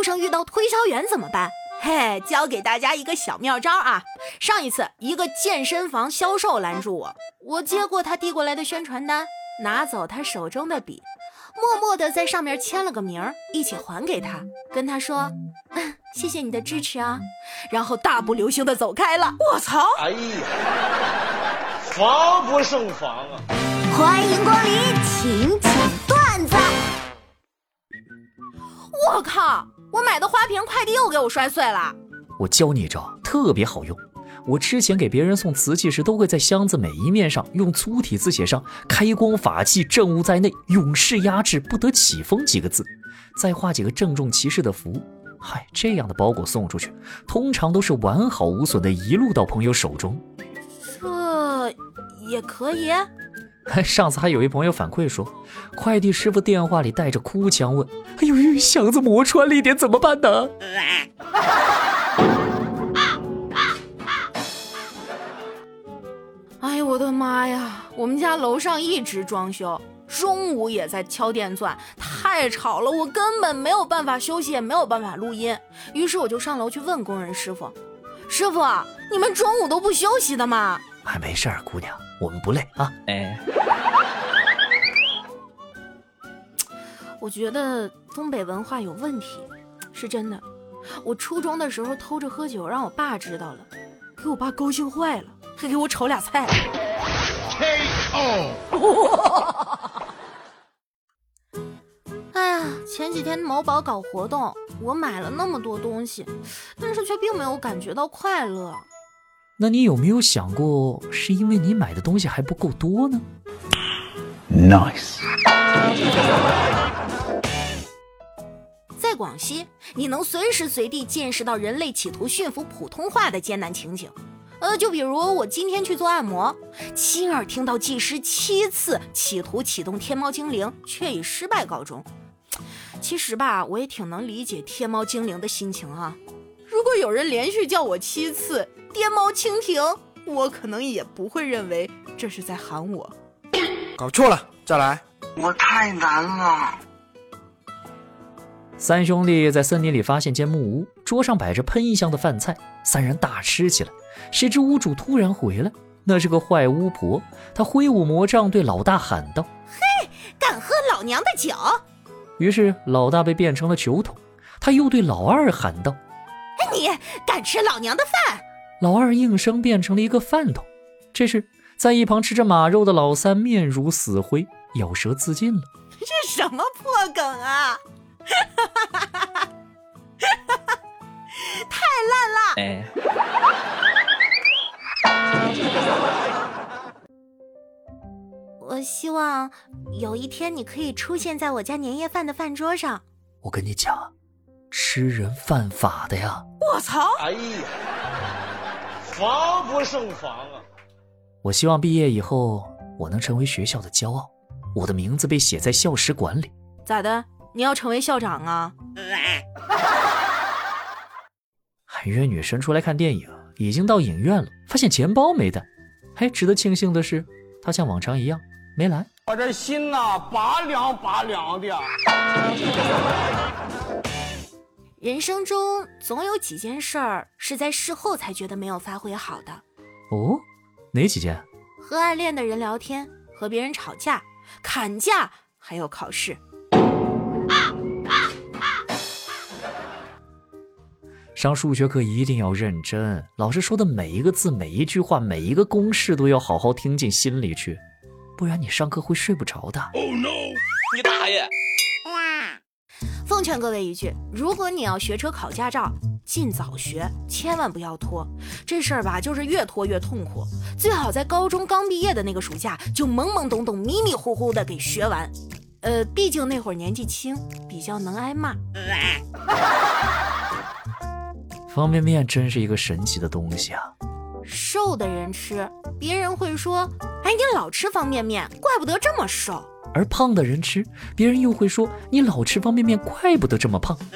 路上遇到推销员怎么办？嘿，教给大家一个小妙招啊！上一次一个健身房销售拦住我，我接过他递过来的宣传单，拿走他手中的笔，默默地在上面签了个名儿，一起还给他，跟他说：“嗯谢谢你的支持啊！”然后大步流星地走开了。我操！哎呀，防不胜防啊！欢迎光临，请讲段子。我靠！我买的花瓶快递又给我摔碎了。我教你一招，特别好用。我之前给别人送瓷器时，都会在箱子每一面上用粗体字写上“开光法器，镇物在内，永世压制，不得起风”几个字，再画几个郑重其事的符。嗨，这样的包裹送出去，通常都是完好无损的，一路到朋友手中。这也可以。上次还有一朋友反馈说，快递师傅电话里带着哭腔问：“哎呦，箱子磨穿了一点，怎么办呢？” 哎呦我的妈呀！我们家楼上一直装修，中午也在敲电钻，太吵了，我根本没有办法休息，也没有办法录音。于是我就上楼去问工人师傅：“师傅，你们中午都不休息的吗？”哎，没事儿，姑娘，我们不累啊。哎，我觉得东北文化有问题，是真的。我初中的时候偷着喝酒，让我爸知道了，给我爸高兴坏了，还给我炒俩菜。K.O. 哎呀，前几天某宝搞活动，我买了那么多东西，但是却并没有感觉到快乐。那你有没有想过，是因为你买的东西还不够多呢？Nice。在广西，你能随时随地见识到人类企图驯服普通话的艰难情景。呃，就比如我今天去做按摩，亲耳听到技师七次企图启动天猫精灵，却以失败告终。其实吧，我也挺能理解天猫精灵的心情啊。如果有人连续叫我七次。爹猫蜻蜓，我可能也不会认为这是在喊我。搞错了，再来。我太难了。三兄弟在森林里发现间木屋，桌上摆着喷一箱的饭菜，三人大吃起来。谁知屋主突然回来，那是个坏巫婆。她挥舞魔杖对老大喊道：“嘿，敢喝老娘的酒！”于是老大被变成了酒桶。他又对老二喊道：“你敢吃老娘的饭！”老二应声变成了一个饭桶。这时，在一旁吃着马肉的老三面如死灰，咬舌自尽了。这什么破梗啊！太烂了！哎，我希望有一天你可以出现在我家年夜饭的饭桌上。我跟你讲，吃人犯法的呀！我操！哎呀！防不胜防啊！我希望毕业以后我能成为学校的骄傲，我的名字被写在校史馆里。咋的？你要成为校长啊？还约女神出来看电影，已经到影院了，发现钱包没带。还，值得庆幸的是，她像往常一样没来。我这心呐，拔凉拔凉的。人生中总有几件事儿是在事后才觉得没有发挥好的。哦，哪几件？和暗恋的人聊天，和别人吵架，砍价，还有考试。上数学课一定要认真，老师说的每一个字、每一句话、每一个公式都要好好听进心里去，不然你上课会睡不着的。Oh no！你大爷！奉劝各位一句：如果你要学车考驾照，尽早学，千万不要拖。这事儿吧，就是越拖越痛苦。最好在高中刚毕业的那个暑假就懵懵懂懂、迷迷糊糊的给学完。呃，毕竟那会儿年纪轻，比较能挨骂。方便面真是一个神奇的东西啊！瘦的人吃，别人会说：“哎，你老吃方便面，怪不得这么瘦。”而胖的人吃，别人又会说你老吃方便面，怪不得这么胖。